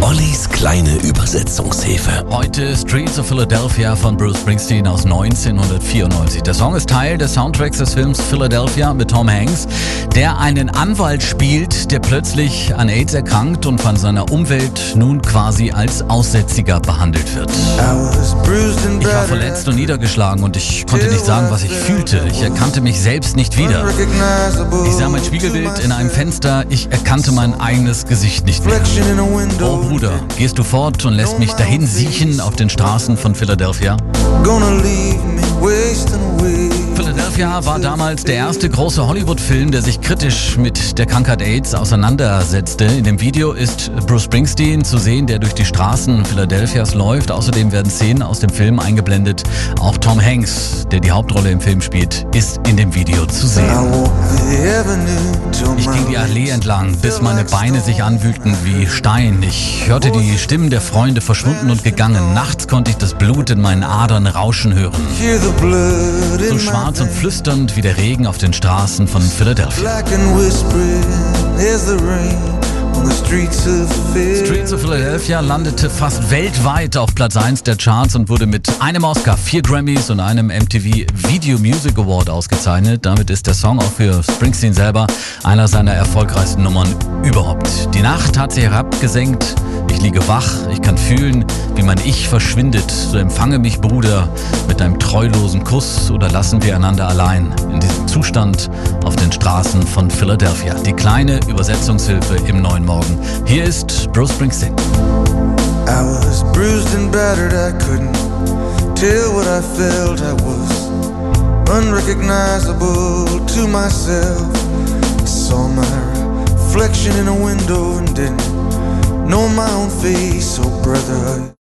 Ollis kleine Übersetzungshilfe. Heute Streets of Philadelphia von Bruce Springsteen aus 1994. Der Song ist Teil des Soundtracks des Films Philadelphia mit Tom Hanks, der einen Anwalt spielt, der plötzlich an AIDS erkrankt und von seiner Umwelt nun quasi als Aussätziger behandelt wird. Ich war verletzt und niedergeschlagen und ich konnte nicht sagen, was ich fühlte. Ich erkannte mich selbst nicht wieder. Ich sah mein Spiegelbild in einem Fenster. Ich erkannte mein eigenes Gesicht nicht mehr. Oh Bruder, gehst du fort und lässt mich dahin siechen auf den Straßen von Philadelphia? Philadelphia war damals der erste große Hollywood-Film, der sich kritisch mit der Krankheit AIDS auseinandersetzte. In dem Video ist Bruce Springsteen zu sehen, der durch die Straßen Philadelphias läuft. Außerdem werden Szenen aus dem Film eingeblendet. Auch Tom Hanks, der die Hauptrolle im Film spielt, ist in dem Video zu sehen. Ich ging die Allee entlang, bis meine Beine sich anwühlten wie Stein. Ich hörte die Stimmen der Freunde verschwunden und gegangen. Nachts konnte ich das Blut in meinen Adern rauschen hören. So schwarz und flüsternd wie der Regen auf den Straßen von Philadelphia. Streets of Philadelphia landete fast weltweit auf Platz 1 der Charts und wurde mit einem Oscar, vier Grammys und einem MTV Video Music Award ausgezeichnet. Damit ist der Song auch für Springsteen selber einer seiner erfolgreichsten Nummern überhaupt. Die Nacht hat sich herabgesenkt, ich liege wach, ich kann fühlen, wie mein Ich verschwindet. So empfange mich, Bruder, mit einem treulosen Kuss oder lassen wir einander allein in diesem Zustand auf den Straßen von Philadelphia. Die kleine Übersetzungshilfe im neuen Morgen. Hier ist Bruce Springsteen. I was bruised and battered, I couldn't tell what I felt. I was unrecognizable to myself. I saw my reflection in a window and didn't know my own face. Oh, brother.